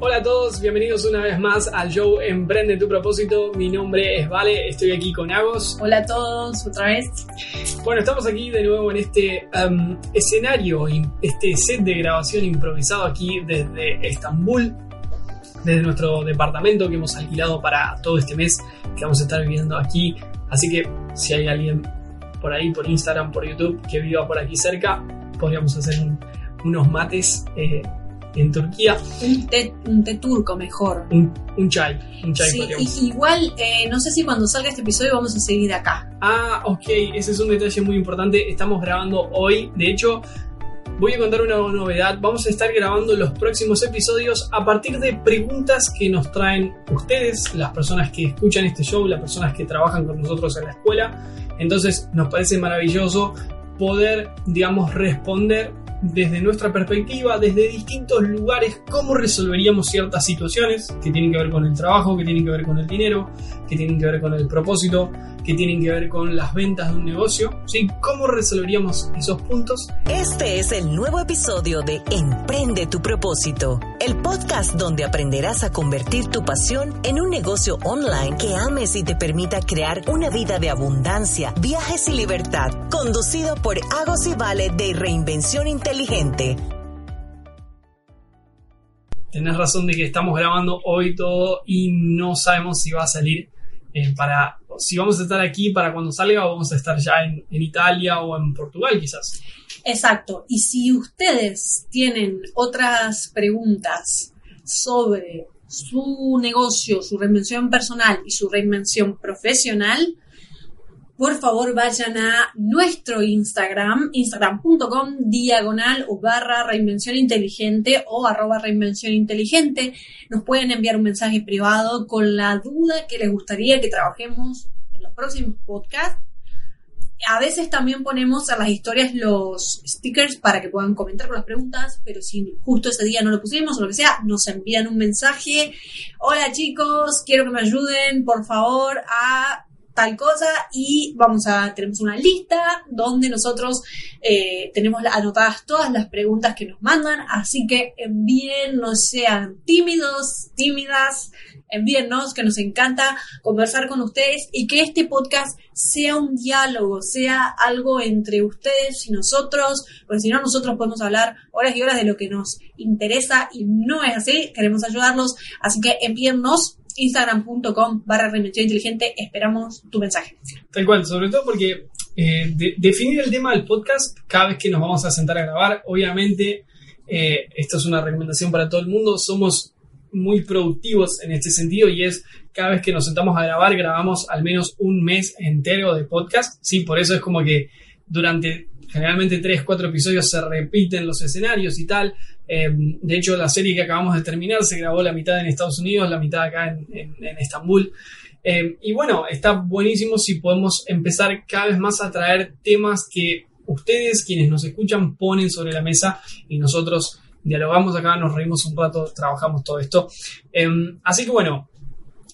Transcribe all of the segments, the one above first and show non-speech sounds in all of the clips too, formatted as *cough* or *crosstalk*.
Hola a todos, bienvenidos una vez más al show Emprende tu propósito. Mi nombre es Vale, estoy aquí con Agos. Hola a todos, otra vez. Bueno, estamos aquí de nuevo en este um, escenario, este set de grabación improvisado aquí desde Estambul, desde nuestro departamento que hemos alquilado para todo este mes que vamos a estar viviendo aquí. Así que si hay alguien por ahí, por Instagram, por YouTube, que viva por aquí cerca, podríamos hacer unos mates. Eh, en Turquía. Un té, un té turco mejor. Un, un chai. Un chai sí, y, igual, eh, no sé si cuando salga este episodio vamos a seguir acá. Ah, ok, ese es un detalle muy importante. Estamos grabando hoy. De hecho, voy a contar una novedad. Vamos a estar grabando los próximos episodios a partir de preguntas que nos traen ustedes, las personas que escuchan este show, las personas que trabajan con nosotros en la escuela. Entonces nos parece maravilloso poder, digamos, responder desde nuestra perspectiva, desde distintos lugares, cómo resolveríamos ciertas situaciones que tienen que ver con el trabajo, que tienen que ver con el dinero, que tienen que ver con el propósito, que tienen que ver con las ventas de un negocio, ¿sí? ¿Cómo resolveríamos esos puntos? Este es el nuevo episodio de Emprende tu propósito, el podcast donde aprenderás a convertir tu pasión en un negocio online que ames y te permita crear una vida de abundancia, viajes y libertad, conducido por Agos y Vale de Reinvención Inteligente. Tenés razón de que estamos grabando hoy todo y no sabemos si va a salir eh, para si vamos a estar aquí para cuando salga o vamos a estar ya en, en, Italia o en Portugal quizás. Exacto. Y si ustedes tienen otras preguntas sobre su negocio, su reinvención personal y su reinvención profesional, por favor vayan a nuestro Instagram, instagram.com diagonal o barra reinvención inteligente o arroba reinvención inteligente. Nos pueden enviar un mensaje privado con la duda que les gustaría que trabajemos en los próximos podcasts. A veces también ponemos a las historias los stickers para que puedan comentar con las preguntas, pero si justo ese día no lo pusimos o lo que sea, nos envían un mensaje. Hola chicos, quiero que me ayuden, por favor, a tal cosa y vamos a, tenemos una lista donde nosotros eh, tenemos anotadas todas las preguntas que nos mandan, así que envíen, no sean tímidos, tímidas, envíennos, que nos encanta conversar con ustedes y que este podcast sea un diálogo, sea algo entre ustedes y nosotros, porque si no nosotros podemos hablar horas y horas de lo que nos interesa y no es así, queremos ayudarlos, así que envíennos instagram.com barra reinvención inteligente, esperamos tu mensaje. Tal cual, sobre todo porque eh, definir el tema del podcast cada vez que nos vamos a sentar a grabar, obviamente, eh, esto es una recomendación para todo el mundo, somos muy productivos en este sentido y es cada vez que nos sentamos a grabar, grabamos al menos un mes entero de podcast, sí, por eso es como que durante generalmente tres, cuatro episodios se repiten los escenarios y tal, eh, de hecho, la serie que acabamos de terminar se grabó la mitad en Estados Unidos, la mitad acá en, Estambul. Eh, y bueno, está buenísimo si podemos empezar cada vez más a traer temas que ustedes, quienes nos escuchan, ponen sobre la mesa y nosotros dialogamos acá, nos reímos un rato, trabajamos todo esto. Eh, así que bueno,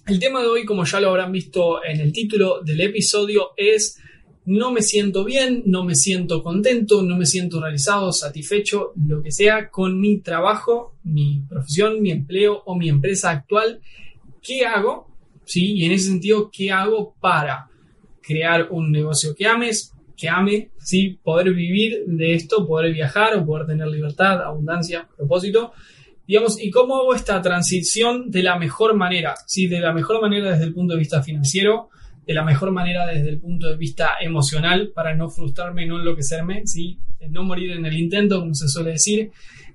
el tema de hoy, como ya lo habrán visto en el título del episodio, es no me siento bien, no me siento contento, no me siento realizado, satisfecho, lo que sea, con mi trabajo, mi profesión, mi empleo o mi empresa actual. ¿Qué hago? ¿Sí? Y en ese sentido, ¿qué hago para crear un negocio que ames, que ame, ¿sí? Poder vivir de esto, poder viajar o poder tener libertad, abundancia, propósito. Digamos, ¿y cómo hago esta transición de la mejor manera? ¿Sí? De la mejor manera desde el punto de vista financiero, de la mejor manera desde el punto de vista emocional para no frustrarme, no enloquecerme, ¿sí? no morir en el intento, como se suele decir.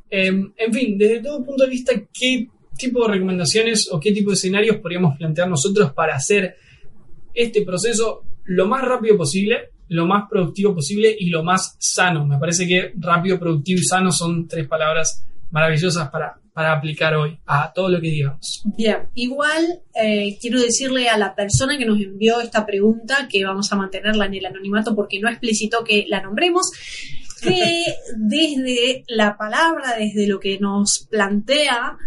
Em, en fin, desde todo punto de vista, ¿qué tipo de recomendaciones o qué tipo de escenarios podríamos plantear nosotros para hacer este proceso lo más rápido posible, lo más productivo posible y lo más sano? Me parece que rápido, productivo y sano son tres palabras maravillosas para, para aplicar hoy a todo lo que digamos. Bien, igual eh, quiero decirle a la persona que nos envió esta pregunta, que vamos a mantenerla en el anonimato porque no explicitó que la nombremos, que *laughs* desde la palabra, desde lo que nos plantea,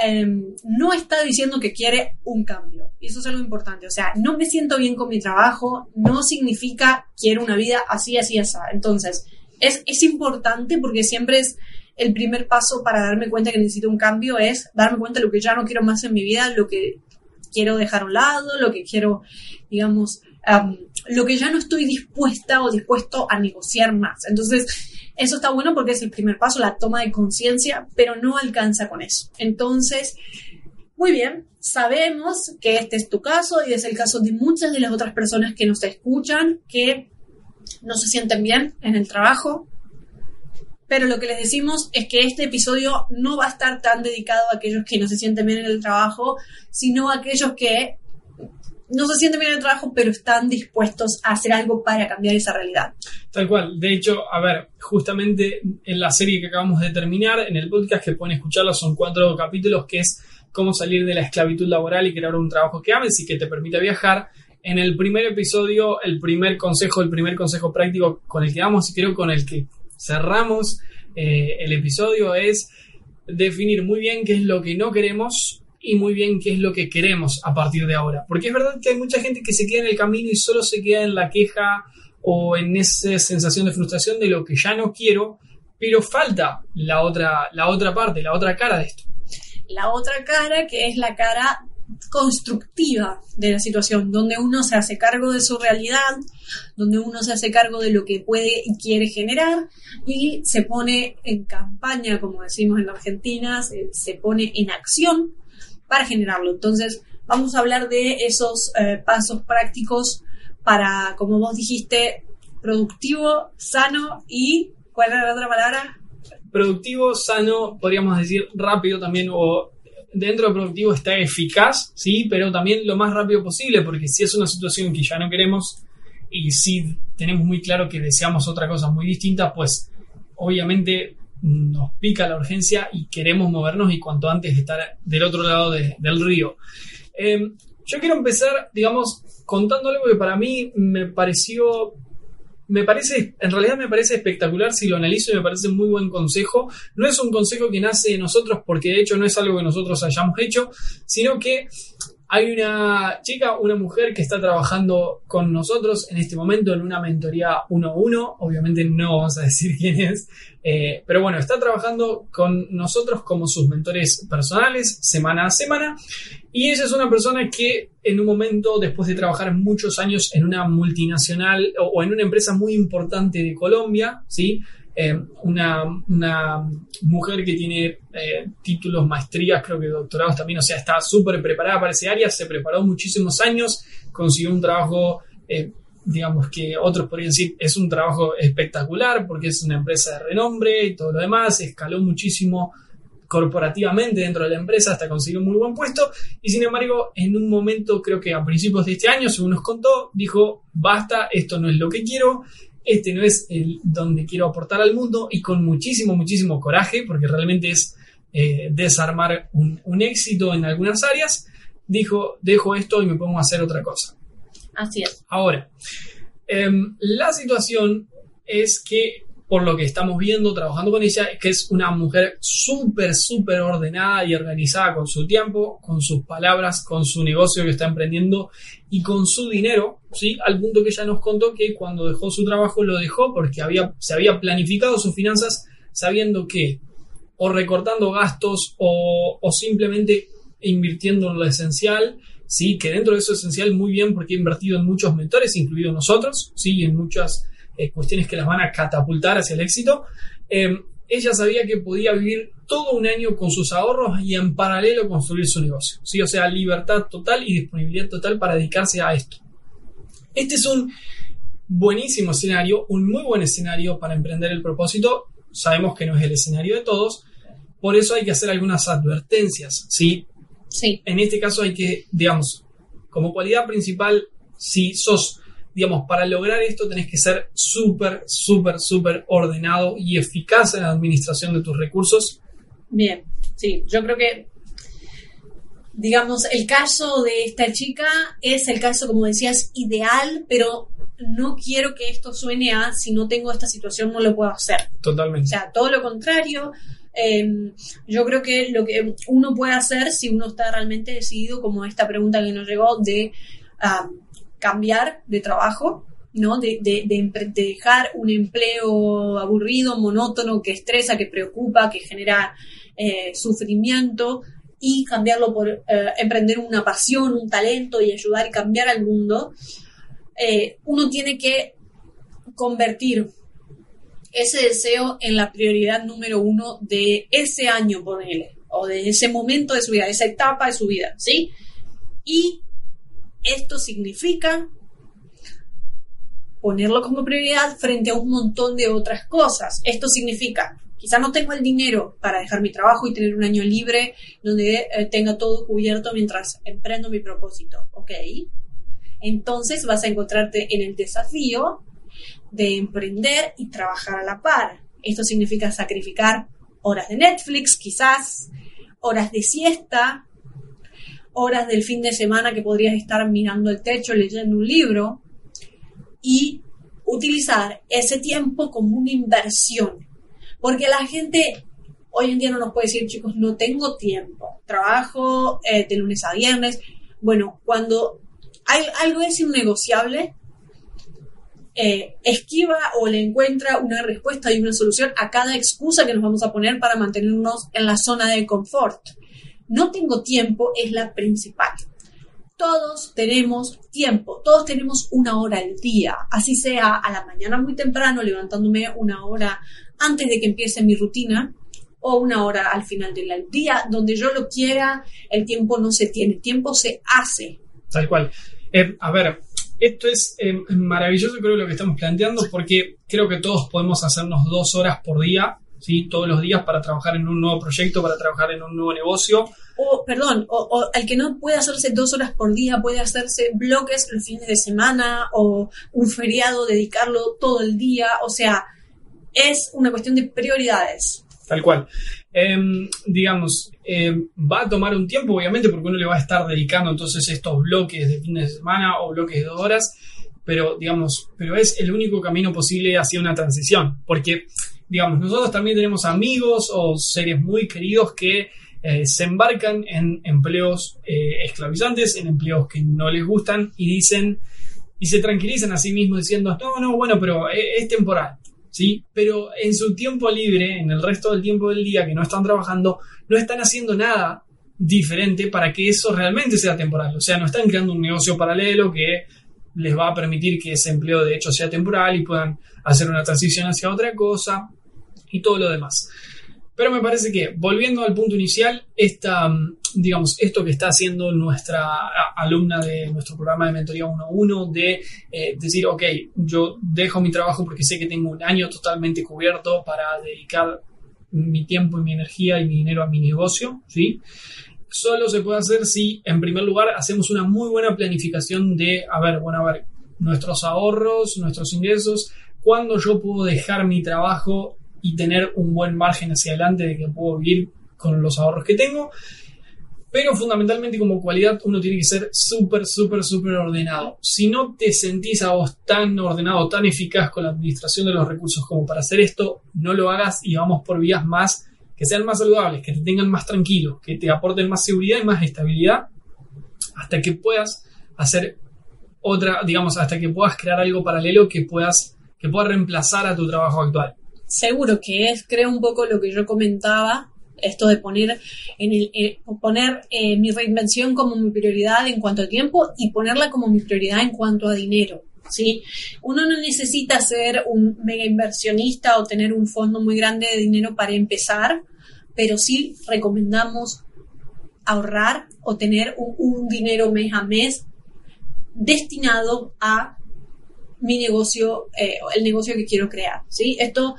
em, no está diciendo que quiere un cambio. Y eso es algo importante. O sea, no me siento bien con mi trabajo, no significa quiero una vida así, así, así. Entonces, es, es importante porque siempre es el primer paso para darme cuenta que necesito un cambio, es darme cuenta de lo que ya no quiero más en mi vida, lo que quiero dejar a un lado, lo que quiero, digamos, lo que ya no estoy dispuesta o dispuesto a negociar más. Entonces, eso está bueno porque es el primer paso, la toma de conciencia, pero no alcanza con eso. Entonces, muy bien, sabemos que este es tu caso y es el caso de muchas de las otras personas que nos escuchan que no se sienten bien en el trabajo, pero lo que les decimos es que este episodio no va a estar tan dedicado a aquellos que no se sienten bien en el trabajo, sino a aquellos que no se sienten bien en el trabajo, pero están dispuestos a hacer algo para cambiar esa realidad. Tal cual. De hecho, a ver, justamente en la serie que acabamos de terminar, en el podcast que pueden escucharlo, son cuatro capítulos que es cómo salir de la esclavitud laboral y crear un trabajo que ames y que te permita viajar. En el primer episodio, el primer consejo, el primer consejo práctico con el que vamos y creo con el que cerramos eh, el episodio es definir muy bien qué es lo que no queremos y muy bien qué es lo que queremos a partir de ahora. Porque es verdad que hay mucha gente que se queda en el camino y solo se queda en la queja o en esa sensación de frustración de lo que ya no quiero, pero falta la otra, la otra parte, la otra cara de esto. La otra cara que es la cara constructiva de la situación, donde uno se hace cargo de su realidad, donde uno se hace cargo de lo que puede y quiere generar y se pone en campaña, como decimos en Argentina, se, pone en acción para generarlo. Entonces, vamos a hablar de esos eh, pasos prácticos para, como vos dijiste, productivo, sano y, ¿cuál era la otra palabra? Productivo, sano, podríamos decir rápido también o dentro de productivo está eficaz, sí, pero también lo más rápido posible, porque si es una situación que ya no queremos y si tenemos muy claro que deseamos otra cosa muy distinta, pues obviamente nos pica la urgencia y queremos movernos y cuanto antes estar del otro lado del río. Em, yo quiero empezar, digamos, contándole porque para mí me pareció me parece, en realidad me parece espectacular si lo analizo y me parece muy buen consejo. No es un consejo que nace de nosotros porque de hecho no es algo que nosotros hayamos hecho, sino que hay una chica, una mujer que está trabajando con nosotros en este momento en una mentoría 1-1. Obviamente no vamos a decir *laughs* quién es, eh, pero bueno, está trabajando con nosotros como sus mentores personales semana a semana. Y ella es una persona que en un momento, después de trabajar muchos años en una multinacional o, en una empresa muy importante de Colombia, ¿sí? Eh, una, mujer que tiene eh, títulos, maestrías, creo que doctorados también, o sea, está súper preparada para ese área, se preparó muchísimos años, consiguió un trabajo, eh, digamos que otros podrían decir, es un trabajo espectacular porque es una empresa de renombre y todo lo demás, escaló muchísimo corporativamente dentro de la empresa hasta conseguir un muy buen puesto y sin embargo en un momento creo que a principios de este año según nos contó dijo basta esto no es lo que quiero este no es el donde quiero aportar al mundo y con muchísimo, muchísimo coraje, porque realmente es eh, desarmar un, éxito en algunas áreas, dijo, dejo esto y me pongo a hacer otra cosa. Así es. Ahora, em, la situación es que por lo que estamos viendo trabajando con ella, que es una mujer súper, súper ordenada y organizada con su tiempo, con sus palabras, con su negocio que está emprendiendo y con su dinero, ¿sí? Al punto que ella nos contó que cuando dejó su trabajo lo dejó porque había, se había planificado sus finanzas sabiendo que o recortando gastos o, o simplemente invirtiendo en lo esencial, sí, que dentro de eso esencial muy bien porque ha invertido en muchos mentores, incluidos nosotros, sí, en muchas eh, cuestiones que las van a catapultar hacia el éxito. Em, ella sabía que podía vivir todo un año con sus ahorros y en paralelo construir su negocio. ¿sí? O sea, libertad total y disponibilidad total para dedicarse a esto. Este es un buenísimo escenario, un muy buen escenario para emprender el propósito. Sabemos que no es el escenario de todos, por eso hay que hacer algunas advertencias. ¿sí? Sí. En este caso hay que, digamos, como cualidad principal, si sos digamos, para lograr esto tenés que ser súper, súper, súper ordenado y eficaz en la administración de tus recursos. Bien, sí, yo creo que, digamos, el caso de esta chica es el caso, como decías, ideal, pero no quiero que esto suene a si no tengo esta situación no lo puedo hacer. Totalmente. O sea, todo lo contrario. eh, yo creo que lo que uno puede hacer si uno está realmente decidido, como esta pregunta que nos llegó, de cambiar de trabajo, ¿no? De, dejar un empleo aburrido, monótono, que estresa, que preocupa, que genera eh, sufrimiento y cambiarlo por eh, emprender una pasión, un talento y ayudar y cambiar al mundo, eh, uno tiene que convertir ese deseo en la prioridad número uno de ese año, ponele, o de ese momento de su vida, de esa etapa de su vida, ¿sí? Y esto significa ponerlo como prioridad frente a un montón de otras cosas. Esto significa, quizá no tengo el dinero para dejar mi trabajo y tener un año libre donde eh, tenga todo cubierto mientras emprendo mi propósito, ¿ok? Entonces vas a encontrarte en el desafío de emprender y trabajar a la par. Esto significa sacrificar horas de Netflix, quizás, horas de siesta, horas del fin de semana que podrías estar mirando el techo leyendo un libro y utilizar ese tiempo como una inversión. Porque la gente hoy en día no nos puede decir, chicos, no tengo tiempo, trabajo eh, de lunes a viernes. Bueno, cuando hay, algo es innegociable, eh, esquiva o le encuentra una respuesta y una solución a cada excusa que nos vamos a poner para mantenernos en la zona de confort. No tengo tiempo es la principal. Todos tenemos tiempo, todos tenemos una hora al día, así sea a la mañana muy temprano, levantándome una hora antes de que empiece mi rutina, o una hora al final del día, donde yo lo quiera, el tiempo no se tiene, el tiempo se hace. Tal cual. Eh, a ver, esto es eh, maravilloso, creo, lo que estamos planteando, porque creo que todos podemos hacernos dos horas por día, ¿sí? Todos los días para trabajar en un nuevo proyecto, para trabajar en un nuevo negocio. O, perdón, o, o el que no puede hacerse dos horas por día, puede hacerse bloques los fines de semana o un feriado, dedicarlo todo el día. O sea, es una cuestión de prioridades. Tal cual. Em, digamos, em, va a tomar un tiempo, obviamente, porque uno le va a estar dedicando entonces estos bloques de fines de semana o bloques de dos horas, pero digamos, pero es el único camino posible hacia una transición, porque digamos, nosotros también tenemos amigos o seres muy queridos que eh, se embarcan en empleos eh, esclavizantes, en empleos que no les gustan y dicen y se tranquilizan a sí mismos diciendo, no, no, bueno, pero eh, es temporal. ¿sí? Pero en su tiempo libre, en el resto del tiempo del día que no están trabajando, no están haciendo nada diferente para que eso realmente sea temporal. O sea, no están creando un negocio paralelo que les va a permitir que ese empleo de hecho sea temporal y puedan hacer una transición hacia otra cosa y todo lo demás. Pero me parece que, volviendo al punto inicial, esta, digamos, esto que está haciendo nuestra alumna de nuestro programa de mentoría 1.1, de eh, decir, ok, yo dejo mi trabajo porque sé que tengo un año totalmente cubierto para dedicar mi tiempo y mi energía y mi dinero a mi negocio, ¿sí? Solo se puede hacer si, en primer lugar, hacemos una muy buena planificación de, a ver, bueno, a ver, nuestros ahorros, nuestros ingresos, cuándo yo puedo dejar mi trabajo y tener un buen margen hacia adelante de que puedo vivir con los ahorros que tengo. Pero fundamentalmente como cualidad uno tiene que ser súper, súper, súper ordenado. Si no te sentís a vos tan ordenado, tan eficaz con la administración de los recursos como para hacer esto, no lo hagas y vamos por vías más que sean más saludables, que te tengan más tranquilo, que te aporten más seguridad y más estabilidad hasta que puedas hacer otra, digamos, hasta que puedas crear algo paralelo que puedas que pueda reemplazar a tu trabajo actual seguro que es, creo, un poco lo que yo comentaba, esto de poner, en el, eh, poner eh, mi reinvención como mi prioridad en cuanto a tiempo y ponerla como mi prioridad en cuanto a dinero. ¿sí? Uno no necesita ser un mega inversionista o tener un fondo muy grande de dinero para empezar, pero sí recomendamos ahorrar o tener un, dinero mes a mes destinado a mi negocio, eh, el negocio que quiero crear. ¿sí? Esto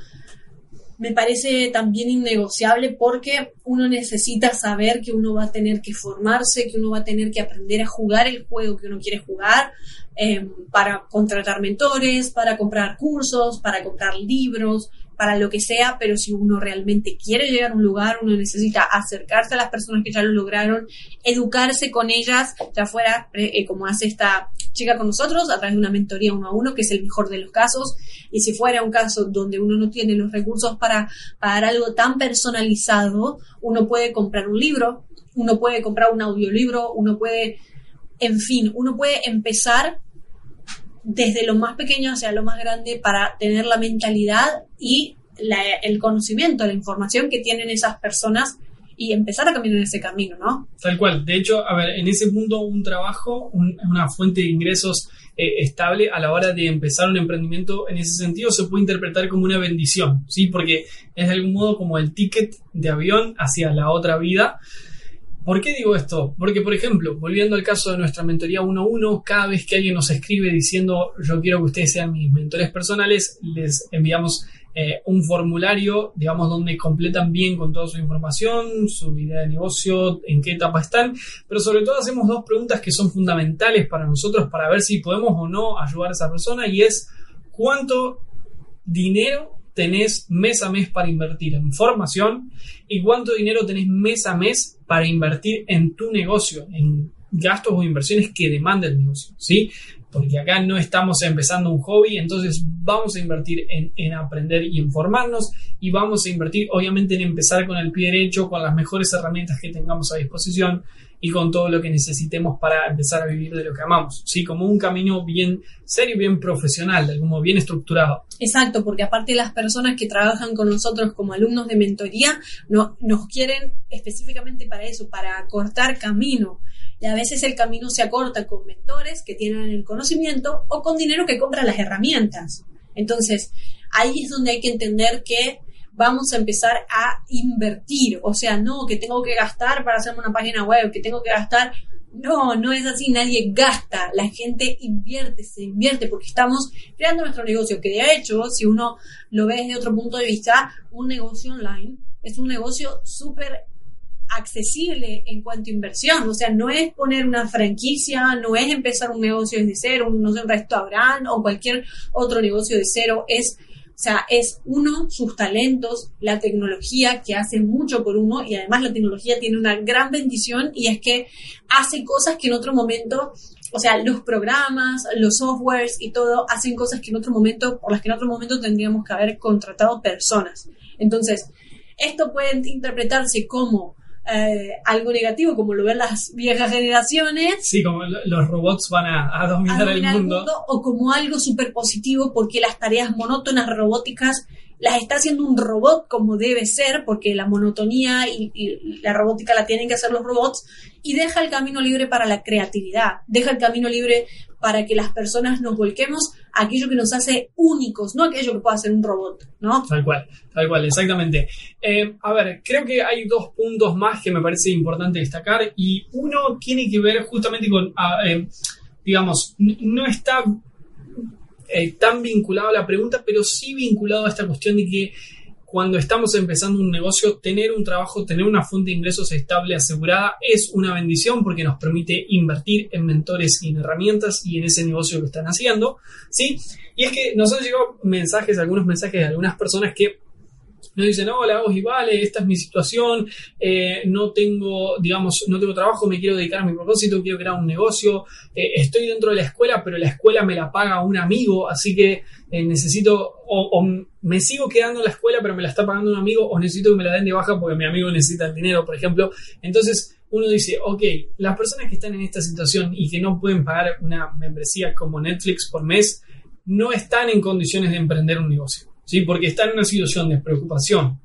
me parece también innegociable porque uno necesita saber que uno va a tener que formarse, que uno va a tener que aprender a jugar el juego que uno quiere jugar, eh, para contratar mentores, para comprar cursos, para comprar libros, para lo que sea, pero si uno realmente quiere llegar a un lugar, uno necesita acercarse a las personas que ya lo lograron, educarse con ellas, ya fuera eh, eh, como hace esta chica con nosotros, a través de una mentoría uno a uno, que es el mejor de los casos, y si fuera un caso donde uno no tiene los recursos para pagar algo tan personalizado, uno puede comprar un libro, uno puede comprar un audiolibro, uno puede, en fin, uno puede empezar desde lo más pequeño hacia lo más grande para tener la mentalidad y el conocimiento, la información que tienen esas personas y empezar a caminar en ese camino, ¿no? Tal cual. De hecho, a ver, en ese mundo un trabajo, una fuente de ingresos eh, estable a la hora de empezar un emprendimiento, en ese sentido se puede interpretar como una bendición, ¿sí? Porque es de algún modo como el ticket de avión hacia la otra vida. ¿Por qué digo esto? Porque, por ejemplo, volviendo al caso de nuestra mentoría 1-1, cada vez que alguien nos escribe diciendo yo quiero que ustedes sean mis mentores personales, les enviamos eh, un formulario, digamos, donde completan bien con toda su información, su idea de negocio, en qué etapa están, pero sobre todo hacemos dos preguntas que son fundamentales para nosotros para ver si podemos o no ayudar a esa persona y es cuánto dinero tenés mes a mes para invertir en formación y cuánto dinero tenés mes a mes para invertir en tu negocio, en gastos o inversiones que demanda el negocio, ¿sí? Porque acá no estamos empezando un hobby, entonces vamos a invertir en, en, aprender y en formarnos y vamos a invertir obviamente en empezar con el pie derecho, con las mejores herramientas que tengamos a disposición y con todo lo que necesitemos para empezar a vivir de lo que amamos, ¿sí? Como un camino bien serio, bien profesional, como bien estructurado. Exacto, porque aparte las personas que trabajan con nosotros como alumnos de mentoría no, nos quieren específicamente para eso, para acortar camino. Y a veces el camino se acorta con mentores que tienen el conocimiento o con dinero que compra las herramientas. Entonces, ahí es donde hay que entender que vamos a empezar a invertir. O sea, no, que tengo que gastar para hacerme una página web, que tengo que gastar. No, no es así, nadie gasta, la gente invierte, se invierte porque estamos creando nuestro negocio, que de hecho, si uno lo ve desde otro punto de vista, un negocio online es un negocio súper accesible en cuanto a inversión, o sea, no es poner una franquicia, no es empezar un negocio desde cero, no sé, un restaurante o cualquier otro negocio de cero, es o sea, es uno, sus talentos, la tecnología que hace mucho por uno y además la tecnología tiene una gran bendición y es que hace cosas que en otro momento, o sea, los programas, los softwares y todo hacen cosas que en otro momento, por las que en otro momento tendríamos que haber contratado personas. Entonces, esto puede interpretarse como eh, algo negativo, como lo ven las viejas generaciones. Sí, como los robots van a, dominar, el, mundo. O como algo súper positivo, porque las tareas monótonas robóticas las está haciendo un robot como debe ser, porque la monotonía y, la robótica la tienen que hacer los robots, y deja el camino libre para la creatividad, deja el camino libre para que las personas nos volquemos a aquello que nos hace únicos, no aquello que pueda hacer un robot, ¿no? Tal cual, tal cual, exactamente. Eh, a ver, creo que hay dos puntos más que me parece importante destacar y uno tiene que ver justamente con, ah, eh, digamos, no está eh, tan vinculado a la pregunta, pero sí vinculado a esta cuestión de que cuando estamos empezando un negocio, tener un trabajo, tener una fuente de ingresos estable, asegurada, es una bendición porque nos permite invertir en mentores y en herramientas y en ese negocio que están haciendo, ¿sí? Y es que nos han llegado mensajes, algunos mensajes de algunas personas que nos dicen, hola, y vale, esta es mi situación, eh, no tengo, digamos, no tengo trabajo, me quiero dedicar a mi propósito, quiero crear un negocio, eh, estoy dentro de la escuela, pero la escuela me la paga un amigo, así que eh, necesito, o, me sigo quedando en la escuela, pero me la está pagando un amigo, o necesito que me la den de baja porque mi amigo necesita el dinero, por ejemplo. Entonces, uno dice, ok, las personas que están en esta situación y que no pueden pagar una membresía como Netflix por mes, no están en condiciones de emprender un negocio. ¿Sí? Porque está en una situación de preocupación,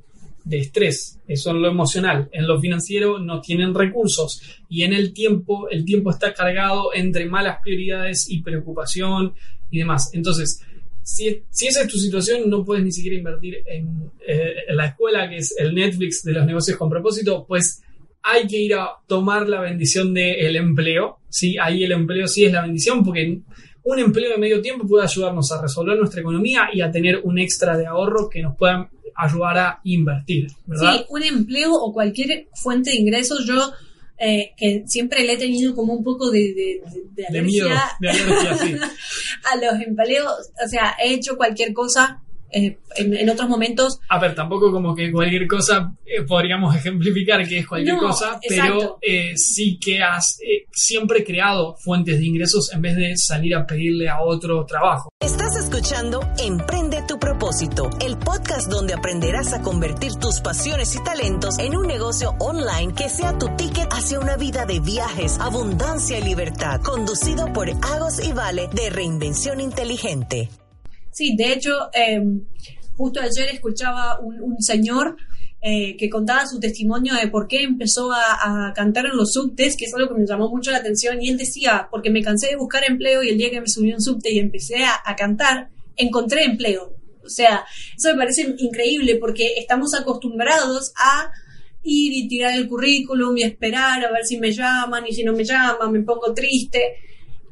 de estrés, eso en lo emocional, en lo financiero no tienen recursos y en el tiempo, el tiempo está cargado entre malas prioridades y preocupación y demás. Entonces, si, si esa es tu situación, no puedes ni siquiera invertir en, eh, la escuela, que es el Netflix de los negocios con propósito, pues hay que ir a tomar la bendición del empleo, ¿sí? Ahí el empleo sí es la bendición porque un empleo de medio tiempo puede ayudarnos a resolver nuestra economía y a tener un extra de ahorro que nos pueda ayudar a invertir. ¿verdad? Sí, un empleo o cualquier fuente de ingresos, yo eh, que siempre le he tenido como un poco de, de, de, miedo, de alergia sí. *laughs* a los empleos, o sea, he hecho cualquier cosa eh, en, otros momentos. A ver, tampoco como que cualquier cosa eh, podríamos ejemplificar que es cualquier cosa, pero eh, sí que has siempre creado fuentes de ingresos en vez de salir a pedirle a otro trabajo. Estás escuchando Emprende tu propósito, el podcast donde aprenderás a convertir tus pasiones y talentos en un negocio online que sea tu ticket hacia una vida de viajes, abundancia y libertad, conducido por Agos y Vale de Reinvención Inteligente. Sí, de hecho, em, justo ayer escuchaba un, señor eh, que contaba su testimonio de por qué empezó a, cantar en los subtes, que es algo que me llamó mucho la atención, y él decía, porque me cansé de buscar empleo y el día que me subí un subte y empecé a, cantar, encontré empleo. O sea, eso me parece increíble porque estamos acostumbrados a ir y tirar el currículum y esperar a ver si me llaman y si no me llaman me pongo triste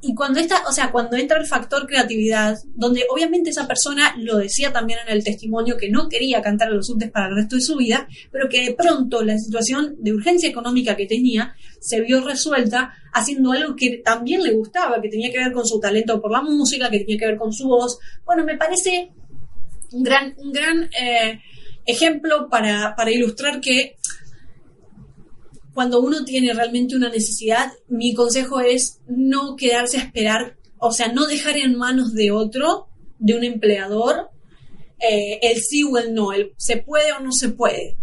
y cuando esta, o sea, cuando entra el factor creatividad, donde obviamente esa persona lo decía también en el testimonio que no quería cantar a los subtes para el resto de su vida, pero que de pronto la situación de urgencia económica que tenía se vio resuelta haciendo algo que también le gustaba, que tenía que ver con su talento por la música, que tenía que ver con su voz. Bueno, me parece un gran, un gran eh, ejemplo para, para ilustrar que cuando uno tiene realmente una necesidad, mi consejo es no quedarse a esperar, o sea, no dejar en manos de otro, de un empleador, eh, el sí o el no, el se puede o no se puede.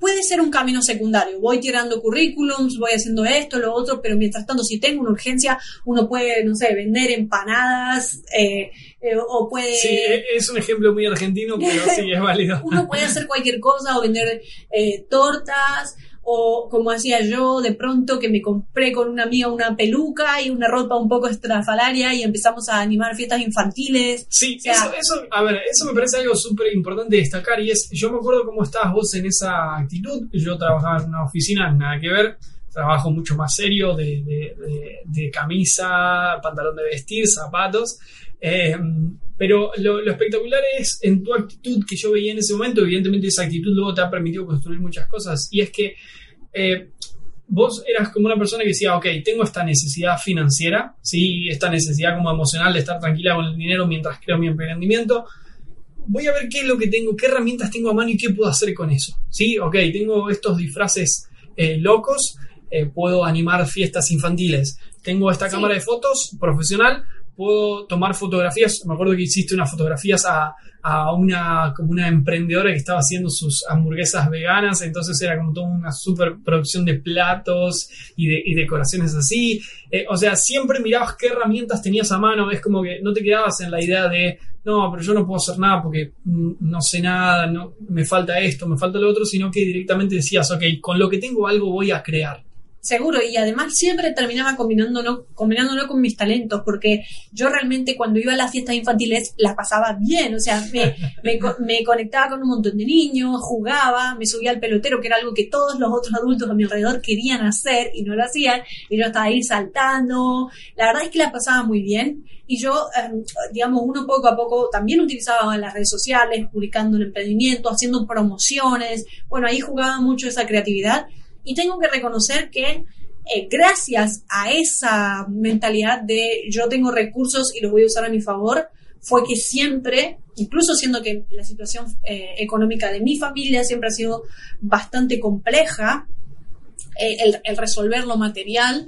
Puede ser un camino secundario. Voy tirando currículums, voy haciendo esto, lo otro, pero mientras tanto, si tengo una urgencia, uno puede, no sé, vender empanadas eh, eh, o puede. Sí, e, es un ejemplo muy argentino, pero sí es válido. *laughs* uno puede hacer cualquier cosa o vender tortas o como hacía yo, de pronto que me compré con una amiga una peluca y una ropa un poco estrafalaria y empezamos a animar fiestas infantiles. Sí, eso, eso, a ver, eso me parece algo súper importante destacar y es, yo me acuerdo cómo estabas vos en esa actitud, yo trabajaba en una oficina, nada que ver, trabajo mucho más serio de, de, camisa, pantalón de vestir, zapatos. Eh, pero lo, espectacular es en tu actitud que yo veía en ese momento, evidentemente esa actitud luego te ha permitido construir muchas cosas, y es que eh, vos eras como una persona que decía, ok, tengo esta necesidad financiera, ¿sí? esta necesidad como emocional de estar tranquila con el dinero mientras creo mi emprendimiento, voy a ver qué es lo que tengo, qué herramientas tengo a mano y qué puedo hacer con eso. ¿sí? Ok, tengo estos disfraces eh, locos, eh, puedo animar fiestas infantiles, tengo esta cámara de fotos profesional, puedo tomar fotografías. Me acuerdo que hiciste unas fotografías a, a una, como una emprendedora que estaba haciendo sus hamburguesas veganas, entonces era como toda una super producción de platos y, de, decoraciones así. Eh, o sea, siempre mirabas qué herramientas tenías a mano, es como que no te quedabas en la idea de, no, pero yo no puedo hacer nada porque no sé nada, no, me falta esto, me falta lo otro, sino que directamente decías, ok, con lo que tengo algo voy a crear. Seguro, y además siempre terminaba combinándolo, combinándolo con mis talentos, porque yo realmente cuando iba a las fiestas infantiles las pasaba bien, o sea, me, *laughs* me, conectaba con un montón de niños, jugaba, me subía al pelotero, que era algo que todos los otros adultos a mi alrededor querían hacer y no lo hacían, y yo estaba ahí saltando, la verdad es que la pasaba muy bien, y yo, em, digamos, uno poco a poco también utilizaba las redes sociales, publicando el emprendimiento, haciendo promociones, bueno, ahí jugaba mucho esa creatividad, y tengo que reconocer que eh, gracias a esa mentalidad de yo tengo recursos y los voy a usar a mi favor, fue que siempre, incluso siendo que la situación eh, económica de mi familia siempre ha sido bastante compleja, eh, el, resolver lo material,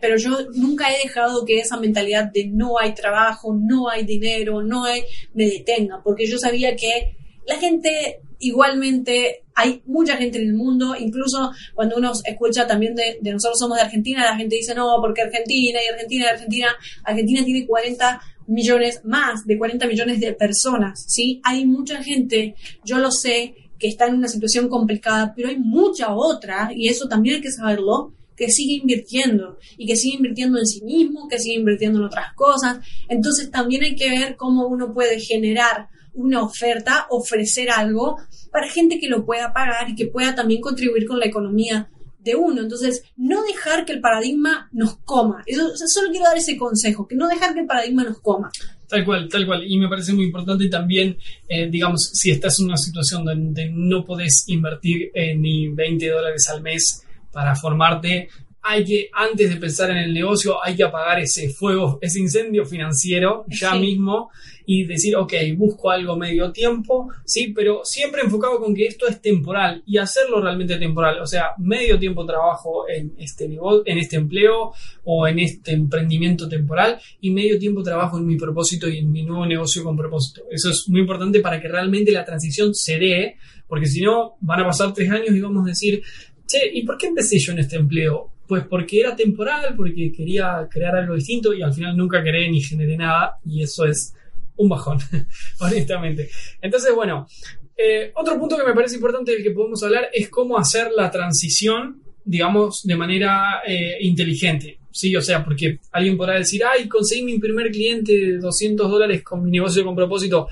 pero yo nunca he dejado que esa mentalidad de no hay trabajo, no hay dinero, no hay, me detenga, porque yo sabía que la gente igualmente hay mucha gente en el mundo, incluso cuando uno escucha también de, nosotros somos de Argentina, la gente dice no, porque Argentina y Argentina y Argentina, Argentina tiene 40 millones más de 40 millones de personas, ¿sí? Hay mucha gente, yo lo sé, que está en una situación complicada, pero hay mucha otra, y eso también hay que saberlo, que sigue invirtiendo y que sigue invirtiendo en sí mismo, que sigue invirtiendo en otras cosas. Entonces también hay que ver cómo uno puede generar una oferta, ofrecer algo para gente que lo pueda pagar y que pueda también contribuir con la economía de uno. Entonces, no dejar que el paradigma nos coma. Eso, solo quiero dar ese consejo, que no dejar que el paradigma nos coma. Tal cual, tal cual. Y me parece muy importante también, eh, digamos, si estás en una situación donde no podés invertir eh, ni 20 dólares al mes para formarte, hay que, antes de pensar en el negocio, hay que apagar ese fuego, ese incendio financiero ya Sí. mismo y decir, ok, busco algo medio tiempo, sí, pero siempre enfocado con que esto es temporal y hacerlo realmente temporal. O sea, medio tiempo trabajo en este negocio, en este empleo o en este emprendimiento temporal y medio tiempo trabajo en mi propósito y en mi nuevo negocio con propósito. Eso es muy importante para que realmente la transición se dé, porque si no, van a pasar tres años y vamos a decir, che, ¿y por qué empecé yo en este empleo? Pues porque era temporal, porque quería crear algo distinto y al final nunca creé ni generé nada y eso es un bajón, *laughs* honestamente. Entonces, bueno, eh, otro punto que me parece importante del que podemos hablar es cómo hacer la transición, digamos, de manera eh, inteligente. Sí, o sea, porque alguien podrá decir, ay, conseguí mi primer cliente de 200 dólares con mi negocio con propósito.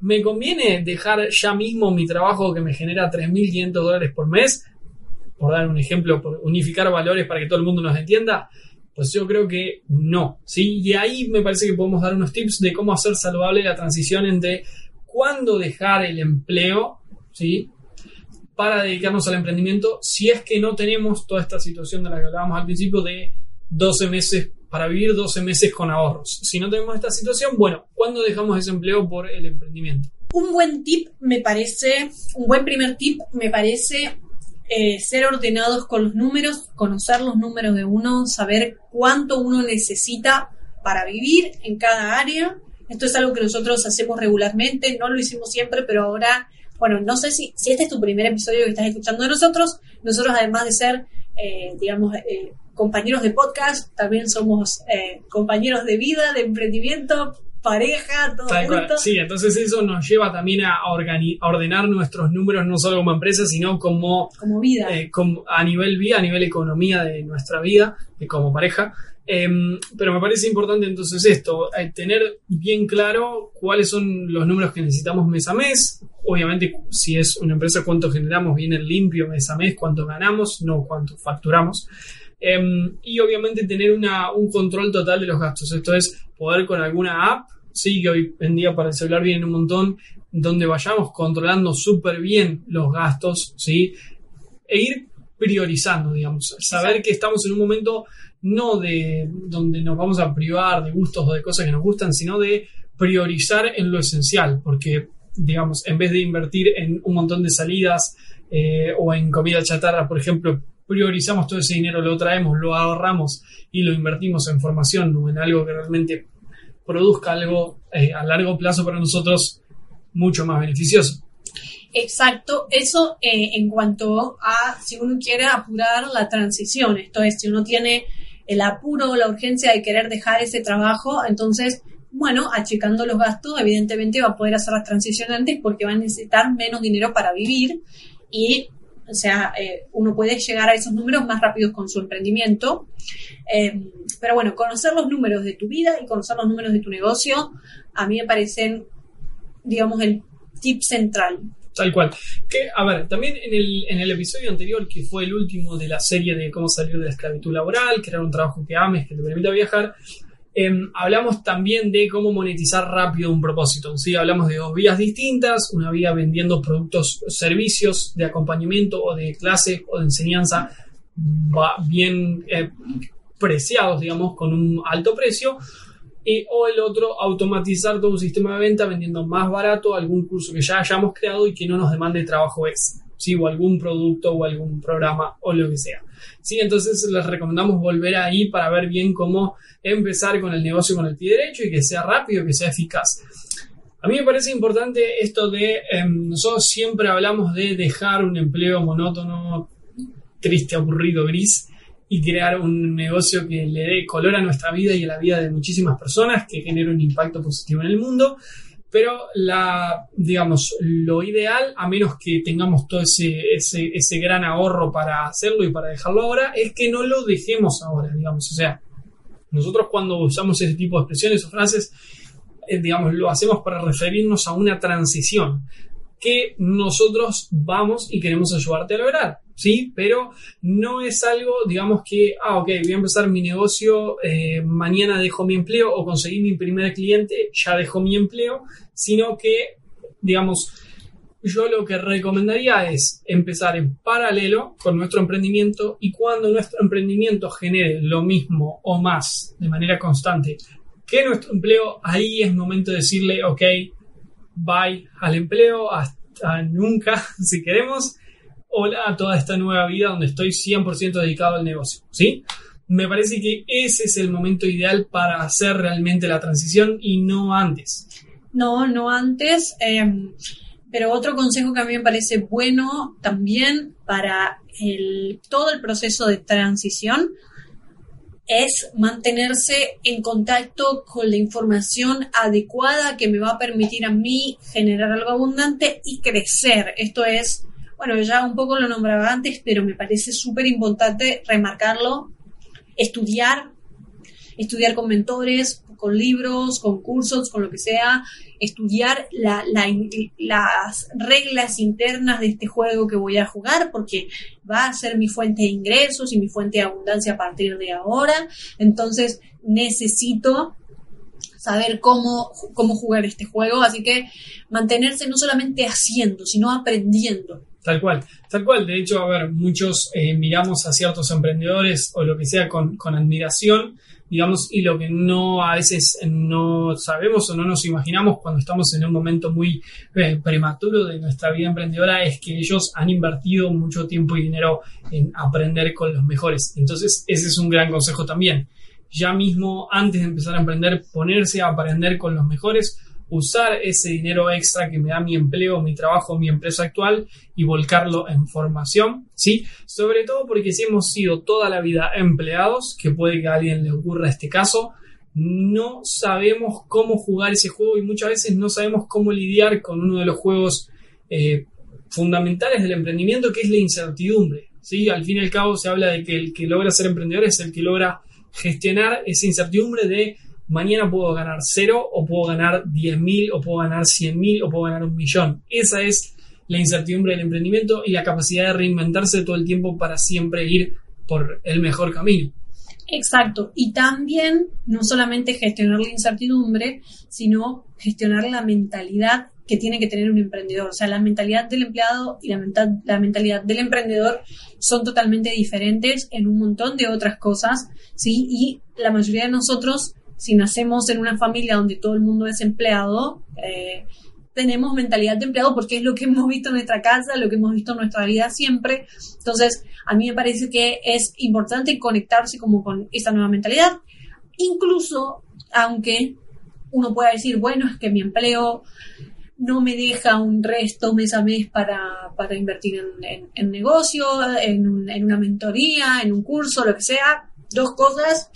¿Me conviene dejar ya mismo mi trabajo que me genera 3.500 dólares por mes? Por dar un ejemplo, unificar valores para que todo el mundo nos entienda. Pues yo creo que no, ¿sí? Y ahí me parece que podemos dar unos tips de cómo hacer saludable la transición entre cuándo dejar el empleo, ¿sí? Para dedicarnos al emprendimiento, si es que no tenemos toda esta situación de la que hablábamos al principio de 12 meses para vivir, 12 meses con ahorros. Si no tenemos esta situación, bueno, ¿cuándo dejamos ese empleo por el emprendimiento? Un buen tip me parece, un buen primer tip me parece eh, ser ordenados con los números, conocer los números de uno, saber cuánto uno necesita para vivir en cada área. Esto es algo que nosotros hacemos regularmente, no lo hicimos siempre, pero ahora, bueno, no sé si, si este es tu primer episodio que estás escuchando de nosotros, nosotros además de ser, eh, digamos, eh, compañeros de podcast, también somos compañeros de vida, de emprendimiento, pareja, todo junto. Sí, entonces eso nos lleva también a, a ordenar nuestros números no solo como empresa, sino como como vida. eh, como a nivel vida, a nivel economía de nuestra vida, eh, como pareja. Em, pero me parece importante entonces esto, eh, tener bien claro cuáles son los números que necesitamos mes a mes. Obviamente, si es una empresa, cuánto generamos viene limpio mes a mes, cuánto ganamos, no cuánto facturamos. Em, y obviamente tener una- un control total de los gastos. Esto es poder con alguna app, sí, que hoy en día para el celular vienen un montón, donde vayamos controlando súper bien los gastos, ¿sí? E ir priorizando, digamos. Saber que estamos en un momento no de donde nos vamos a privar de gustos o de cosas que nos gustan, sino de priorizar en lo esencial, porque, digamos, en vez de invertir en un montón de salidas eh, o en comida chatarra, por ejemplo, priorizamos todo ese dinero, lo traemos, lo ahorramos y lo invertimos en formación o en algo que realmente produzca algo eh, a largo plazo para nosotros mucho más beneficioso. Exacto, eso eh, en cuanto a si uno quiere apurar la transición, esto es, si uno tiene el apuro o la urgencia de querer dejar ese trabajo, entonces, bueno, achicando los gastos, evidentemente va a poder hacer las transiciones antes porque va a necesitar menos dinero para vivir y, o sea, eh, uno puede llegar a esos números más rápidos con su emprendimiento. Eh, pero bueno, conocer los números de tu vida y conocer los números de tu negocio, a mí me parecen, digamos, el tip central. Tal cual. Que, a ver, también en el, en el episodio anterior, que fue el último de la serie de cómo salir de la esclavitud laboral, crear un trabajo que ames, que te permita viajar, em, hablamos también de cómo monetizar rápido un propósito. ¿sí? Hablamos de dos vías distintas, una vía vendiendo productos, servicios de acompañamiento o de clase o de enseñanza bien eh, preciados, digamos, con un alto precio. Y, o el otro, automatizar todo un sistema de venta vendiendo más barato algún curso que ya hayamos creado y que no nos demande trabajo extra, ¿sí? o algún producto o algún programa o lo que sea. ¿Sí? Entonces les recomendamos volver ahí para ver bien cómo empezar con el negocio con el pie derecho y que sea rápido, que sea eficaz. A mí me parece importante esto de, em, nosotros siempre hablamos de dejar un empleo monótono, triste, aburrido, gris y crear un negocio que le dé color a nuestra vida y a la vida de muchísimas personas, que genere un impacto positivo en el mundo. Pero digamos, lo ideal, a menos que tengamos todo ese, ese, ese gran ahorro para hacerlo y para dejarlo ahora, es que no lo dejemos ahora, digamos. O sea, nosotros cuando usamos ese tipo de expresiones o frases, eh, digamos, lo hacemos para referirnos a una transición que nosotros vamos y queremos ayudarte a lograr, ¿sí? Pero no es algo, digamos que, ah, ok, voy a empezar mi negocio, eh, mañana dejo mi empleo o conseguí mi primer cliente, ya dejo mi empleo, sino que, digamos, yo lo que recomendaría es empezar en paralelo con nuestro emprendimiento y cuando nuestro emprendimiento genere lo mismo o más de manera constante que nuestro empleo, ahí es momento de decirle, ok, bye al empleo, hasta nunca, *laughs* si queremos, hola a toda esta nueva vida donde estoy 100% dedicado al negocio, ¿sí? Me parece que ese es el momento ideal para hacer realmente la transición y no antes. No, no antes. Em, pero otro consejo que a mí me parece bueno también para el, todo el proceso de transición es mantenerse en contacto con la información adecuada que me va a permitir a mí generar algo abundante y crecer. Esto es, bueno, ya un poco lo nombraba antes, pero me parece súper importante remarcarlo, estudiar, estudiar con mentores, con libros, con cursos, con lo que sea, estudiar las reglas internas de este juego que voy a jugar, porque va a ser mi fuente de ingresos y mi fuente de abundancia a partir de ahora. Entonces necesito saber cómo, cómo jugar este juego, así que mantenerse no solamente haciendo, sino aprendiendo. Tal cual, tal cual. De hecho, a ver, muchos eh, miramos a ciertos emprendedores o lo que sea con, con admiración digamos, y lo que no a veces no sabemos o no nos imaginamos cuando estamos en un momento muy eh, prematuro de nuestra vida emprendedora es que ellos han invertido mucho tiempo y dinero en aprender con los mejores. Entonces, ese es un gran consejo también. Ya mismo, antes de empezar a emprender, ponerse a aprender con los mejores, usar ese dinero extra que me da mi empleo, mi trabajo, mi empresa actual y volcarlo en formación, ¿sí? Sobre todo porque si hemos sido toda la vida empleados, que puede que a alguien le ocurra este caso, no sabemos cómo jugar ese juego y muchas veces no sabemos cómo lidiar con uno de los juegos eh, fundamentales del emprendimiento, que es la incertidumbre, ¿sí? Al fin y al cabo se habla de que el que logra ser emprendedor es el que logra gestionar esa incertidumbre de mañana puedo ganar cero o puedo ganar 10.000 o puedo ganar 100.000 o puedo ganar un millón. Esa es la incertidumbre del emprendimiento y la capacidad de reinventarse todo el tiempo para siempre ir por el mejor camino. Exacto. Y también no solamente gestionar la incertidumbre, sino gestionar la mentalidad que tiene que tener un emprendedor. O sea, la mentalidad del empleado y la, la mentalidad del emprendedor son totalmente diferentes en un montón de otras cosas, ¿sí? Y la mayoría de nosotros si nacemos en una familia donde todo el mundo es empleado, eh, tenemos mentalidad de empleado porque es lo que hemos visto en nuestra casa, lo que hemos visto en nuestra vida siempre. Entonces, a mí me parece que es importante conectarse como con esta nueva mentalidad, incluso aunque uno pueda decir, bueno, es que mi empleo no me deja un resto mes a mes para, para invertir en, en, negocio, en, en una mentoría, en un curso, lo que sea. Dos cosas.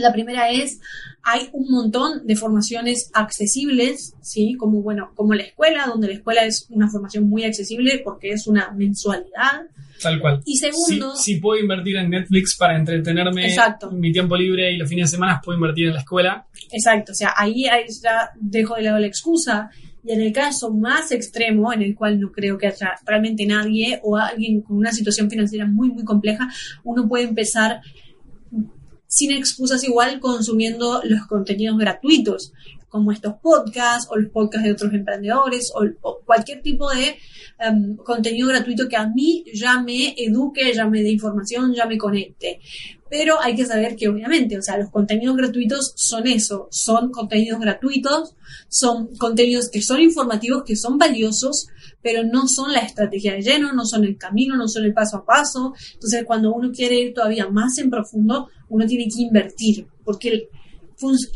La primera es hay un montón de formaciones accesibles, ¿sí? Como, bueno, como la escuela, donde la escuela es una formación muy accesible porque es una mensualidad. Tal cual. Y segundo... Si, puedo invertir en Netflix para entretenerme exacto. mi tiempo libre y los fines de semana, puedo invertir en la escuela. Exacto, o sea, ahí, ya dejo de lado la excusa. Y en el caso más extremo, en el cual no creo que haya realmente nadie o alguien con una situación financiera muy, muy compleja, uno puede empezar sin excusas igual consumiendo los contenidos gratuitos, como estos podcasts o los podcasts de otros emprendedores o, cualquier tipo de em, contenido gratuito que a mí ya me eduque, ya me dé información, ya me conecte. Pero hay que saber que obviamente, o sea, los contenidos gratuitos son eso, son contenidos gratuitos, son contenidos que son informativos, que son valiosos, pero no son la estrategia de lleno, no son el camino, no son el paso a paso. Entonces, cuando uno quiere ir todavía más en profundo, uno tiene que invertir, porque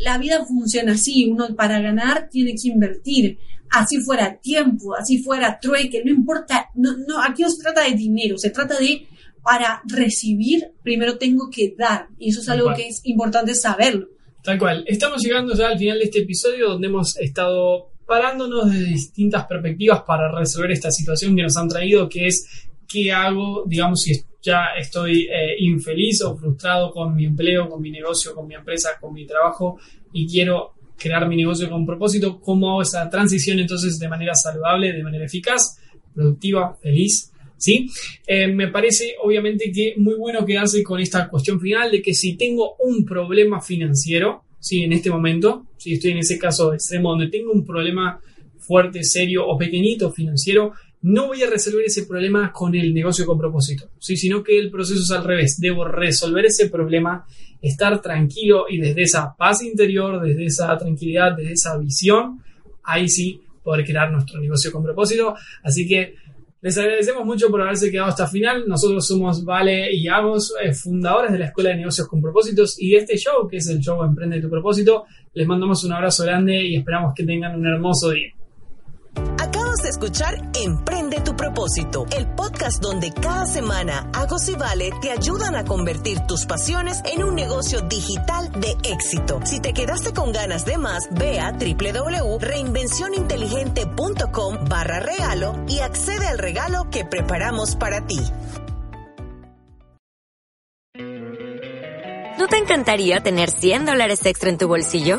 la vida funciona así, uno para ganar tiene que invertir, así fuera tiempo, así fuera trueque, no importa, no, no, aquí no se trata de dinero, se trata de para recibir, primero tengo que dar, y eso es algo que es importante saberlo. Tal cual. Estamos llegando ya al final de este episodio donde hemos estado parándonos de distintas perspectivas para resolver esta situación que nos han traído, que es qué hago, digamos, si ya estoy eh, infeliz o frustrado con mi empleo, con mi negocio, con mi empresa, con mi trabajo y quiero crear mi negocio con propósito, cómo hago esa transición entonces de manera saludable, de manera eficaz, productiva, feliz. ¿Sí? Eh, me parece obviamente que muy bueno quedarse con esta cuestión final de que si tengo un problema financiero, ¿sí? en este momento, si estoy en ese caso extremo donde tengo un problema fuerte, serio o pequeñito financiero, no voy a resolver ese problema con el negocio con propósito, ¿sí? sino que el proceso es al revés. Debo resolver ese problema, estar tranquilo y desde esa paz interior, desde esa tranquilidad, desde esa visión, ahí sí poder crear nuestro negocio con propósito. Así que les agradecemos mucho por haberse quedado hasta final. Nosotros somos Vale y Agos, eh, fundadores de la Escuela de Negocios con Propósitos y de este show, que es el show Emprende tu Propósito. Les mandamos un abrazo grande y esperamos que tengan un hermoso día. De escuchar Emprende tu propósito, el podcast donde cada semana Agos y Vale te ayudan a convertir tus pasiones en un negocio digital de éxito. Si te quedaste con ganas de más, ve a www.reinvencioninteligente.com barra regalo y accede al regalo que preparamos para ti. ¿No te encantaría tener 100 dólares extra en tu bolsillo?